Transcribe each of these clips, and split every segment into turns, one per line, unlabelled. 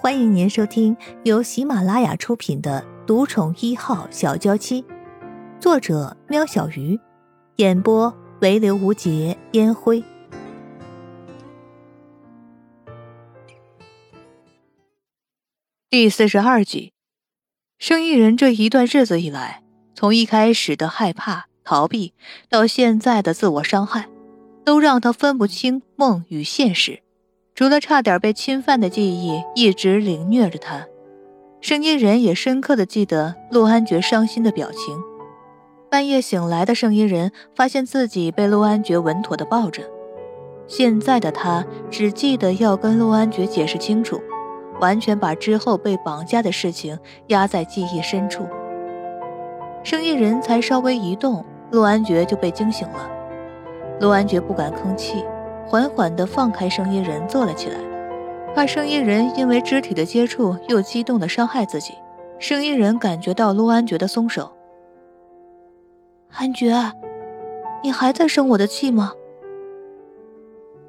欢迎您收听由喜马拉雅出品的《独宠一号小娇妻》，作者：喵小鱼，演播：唯留无节烟灰。
第四十二集，生意人这一段日子以来，从一开始的害怕、逃避，到现在的自我伤害，都让他分不清梦与现实。除了差点被侵犯的记忆一直凌虐着他，声音人也深刻的记得陆安觉伤心的表情。半夜醒来的声音人发现自己被陆安觉稳妥的抱着，现在的他只记得要跟陆安觉解释清楚，完全把之后被绑架的事情压在记忆深处。声音人才稍微一动，陆安觉就被惊醒了。陆安觉不敢吭气。缓缓地放开声音人，坐了起来，怕声音人因为肢体的接触又激动地伤害自己。声音人感觉到陆安觉的松手。安觉，你还在生我的气吗？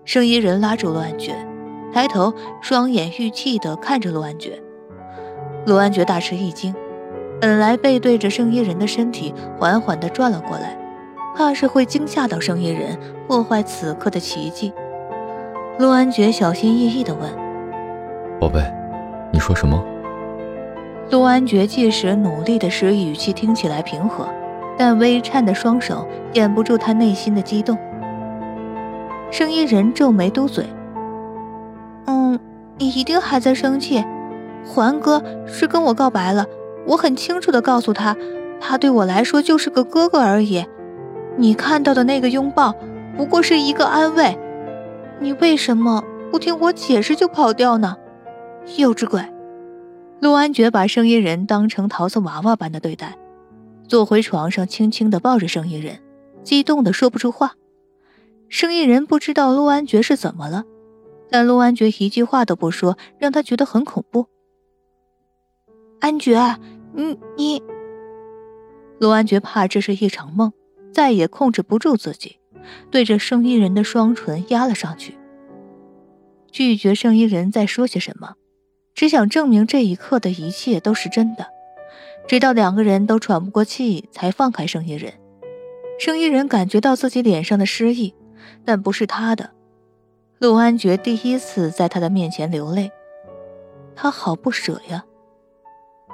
声音人拉住陆安觉，抬头，双眼欲泣地看着陆安觉。陆安觉大吃一惊，本来背对着声音人的身体缓缓地转了过来。怕是会惊吓到声音人，破坏此刻的奇迹。陆安觉小心翼翼地问：“
宝贝，你说什么？”
陆安觉即使努力的使语气听起来平和，但微颤的双手掩不住他内心的激动。声音人皱眉嘟嘴：“嗯，你一定还在生气。环哥是跟我告白了，我很清楚的告诉他，他对我来说就是个哥哥而已。”你看到的那个拥抱，不过是一个安慰。你为什么不听我解释就跑掉呢？幼稚鬼！陆安觉把声音人当成陶瓷娃娃般的对待，坐回床上，轻轻地抱着声音人，激动的说不出话。声音人不知道陆安觉是怎么了，但陆安觉一句话都不说，让他觉得很恐怖。安觉，你你……陆安觉怕这是一场梦。再也控制不住自己，对着声音人的双唇压了上去，拒绝声音人在说些什么，只想证明这一刻的一切都是真的。直到两个人都喘不过气，才放开声音人。声音人感觉到自己脸上的失意，但不是他的。陆安觉第一次在他的面前流泪，他好不舍呀。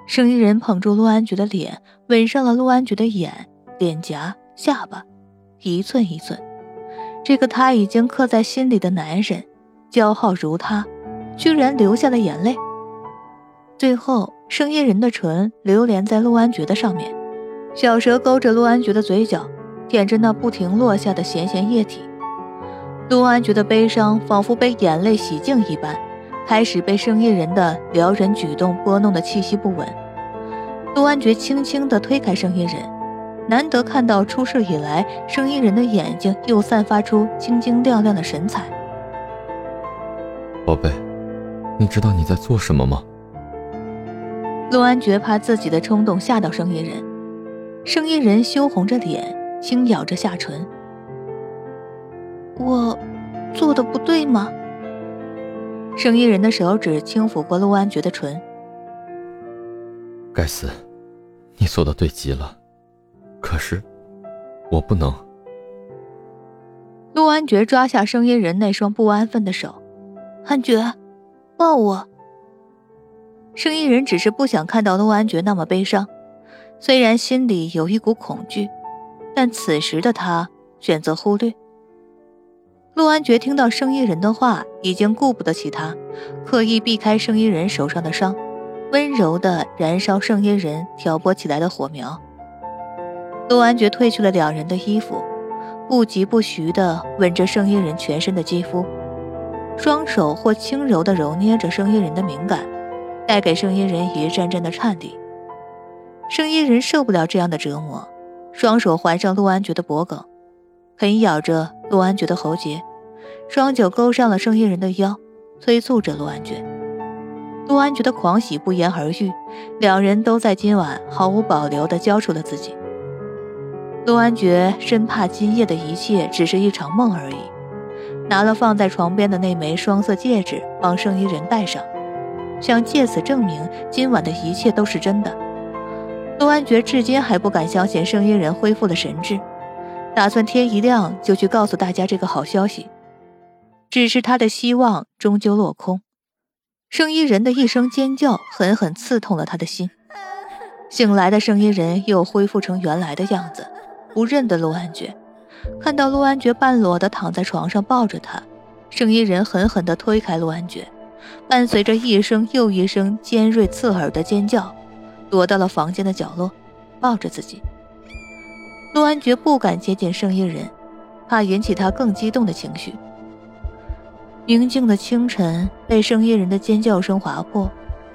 声音人捧住陆安觉的脸，吻上了陆安觉的眼、脸颊。下巴，一寸一寸，这个他已经刻在心里的男人，骄傲如他，居然流下了眼泪。最后，声音人的唇流连在陆安觉的上面，小蛇勾着陆安觉的嘴角，舔着那不停落下的咸咸液体。陆安觉的悲伤仿佛被眼泪洗净一般，开始被声音人的撩人举动拨弄的气息不稳。陆安觉轻轻地推开声音人。难得看到出事以来，声音人的眼睛又散发出晶晶亮亮的神采。
宝贝，你知道你在做什么吗？
陆安觉怕自己的冲动吓到声音人，声音人羞红着脸，轻咬着下唇。我做的不对吗？声音人的手指轻抚过陆安觉的唇。
该死，你做的对极了。可是，我不能。
陆安觉抓下声音人那双不安分的手，安觉，抱我。声音人只是不想看到陆安觉那么悲伤，虽然心里有一股恐惧，但此时的他选择忽略。陆安觉听到声音人的话，已经顾不得其他，刻意避开声音人手上的伤，温柔的燃烧声音人挑拨起来的火苗。陆安觉褪去了两人的衣服，不疾不徐地吻着声音人全身的肌肤，双手或轻柔地揉捏着声音人的敏感，带给声音人一阵阵的颤栗。声音人受不了这样的折磨，双手环上陆安觉的脖颈，啃咬着陆安觉的喉结，双脚勾上了声音人的腰，催促着陆安觉。陆安觉的狂喜不言而喻，两人都在今晚毫无保留地交出了自己。陆安觉生怕今夜的一切只是一场梦而已，拿了放在床边的那枚双色戒指，帮圣衣人戴上。想借此证明今晚的一切都是真的。陆安觉至今还不敢相信圣衣人恢复了神智，打算天一亮就去告诉大家这个好消息。只是他的希望终究落空。圣衣人的一声尖叫狠狠刺痛了他的心。醒来的圣衣人又恢复成原来的样子，不认得陆安觉。看到陆安觉半裸的躺在床上抱着他，圣衣人狠狠地推开陆安觉，伴随着一声又一声尖锐刺耳的尖叫，躲到了房间的角落，抱着自己。陆安觉不敢接近圣衣人，怕引起他更激动的情绪。宁静的清晨被圣衣人的尖叫声划破，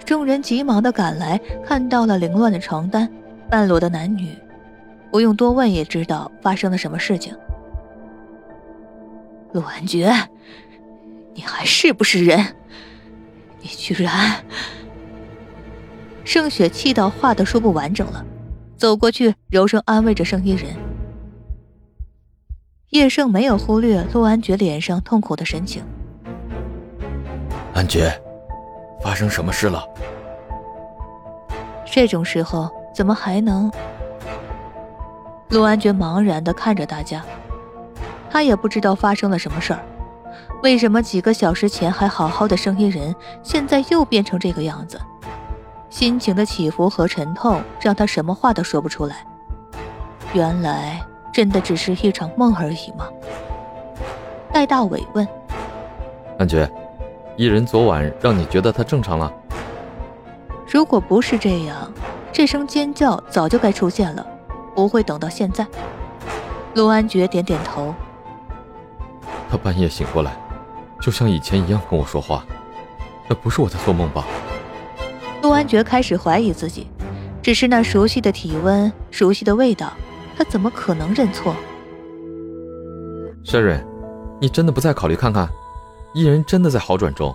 众人急忙的赶来，看到了凌乱的床单，半裸的男女。不用多问也知道发生了什么事情。陆安觉，你还是不是人？你居然……盛雪气到话都说不完整了，走过去柔声安慰着盛一人。叶盛没有忽略陆安觉脸上痛苦的神情。
安觉，发生什么事了？
这种时候怎么还能？陆安觉茫然的看着大家，他也不知道发生了什么事儿，为什么几个小时前还好好的生意人，现在又变成这个样子？心情的起伏和沉痛让他什么话都说不出来。原来真的只是一场梦而已吗？戴大伟问。
安觉，伊人昨晚让你觉得他正常了？
如果不是这样，这声尖叫早就该出现了。不会等到现在。陆安觉点点头。
他半夜醒过来，就像以前一样跟我说话，那不是我在做梦吧？
陆安觉开始怀疑自己，只是那熟悉的体温、熟悉的味道，他怎么可能认错
？Sherry，你真的不再考虑看看？伊人真的在好转中。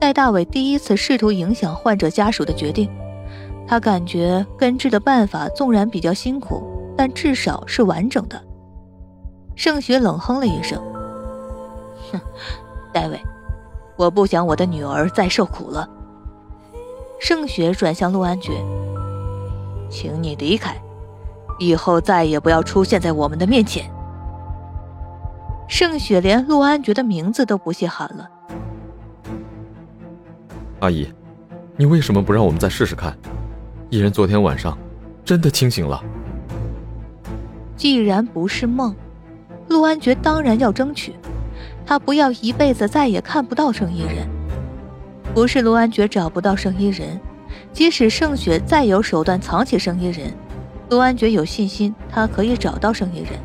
戴大伟第一次试图影响患者家属的决定。他感觉根治的办法纵然比较辛苦，但至少是完整的。盛雪冷哼了一声：“哼，戴维，我不想我的女儿再受苦了。”盛雪转向陆安觉：“请你离开，以后再也不要出现在我们的面前。”盛雪连陆安觉的名字都不屑喊了：“
阿姨，你为什么不让我们再试试看？”伊人昨天晚上真的清醒了。
既然不是梦，陆安觉当然要争取。他不要一辈子再也看不到圣衣人。不是陆安觉找不到圣衣人，即使盛雪再有手段藏起圣衣人，陆安觉有信心他可以找到圣衣人。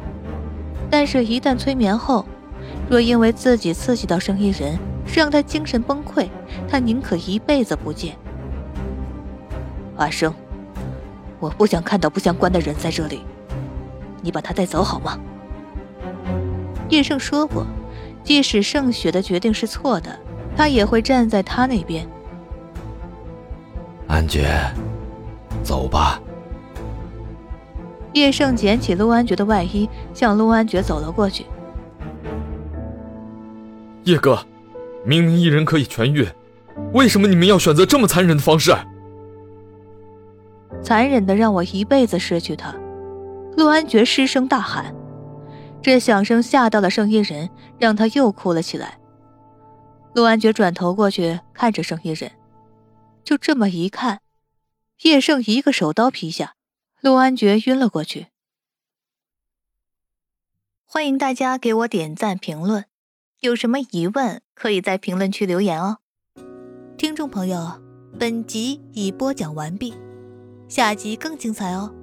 但是，一旦催眠后，若因为自己刺激到圣衣人，让他精神崩溃，他宁可一辈子不见。阿生，我不想看到不相关的人在这里，你把他带走好吗？叶盛说过，即使盛雪的决定是错的，他也会站在他那边。
安觉，走吧。
叶盛捡起陆安觉的外衣，向陆安觉走了过去。
叶哥，明明一人可以痊愈，为什么你们要选择这么残忍的方式？
残忍的让我一辈子失去他，陆安觉失声大喊，这响声吓到了圣衣人，让他又哭了起来。陆安觉转头过去看着圣衣人，就这么一看，叶圣一个手刀劈下，陆安觉晕了过去。欢迎大家给我点赞评论，有什么疑问可以在评论区留言哦。听众朋友，本集已播讲完毕。下集更精彩哦！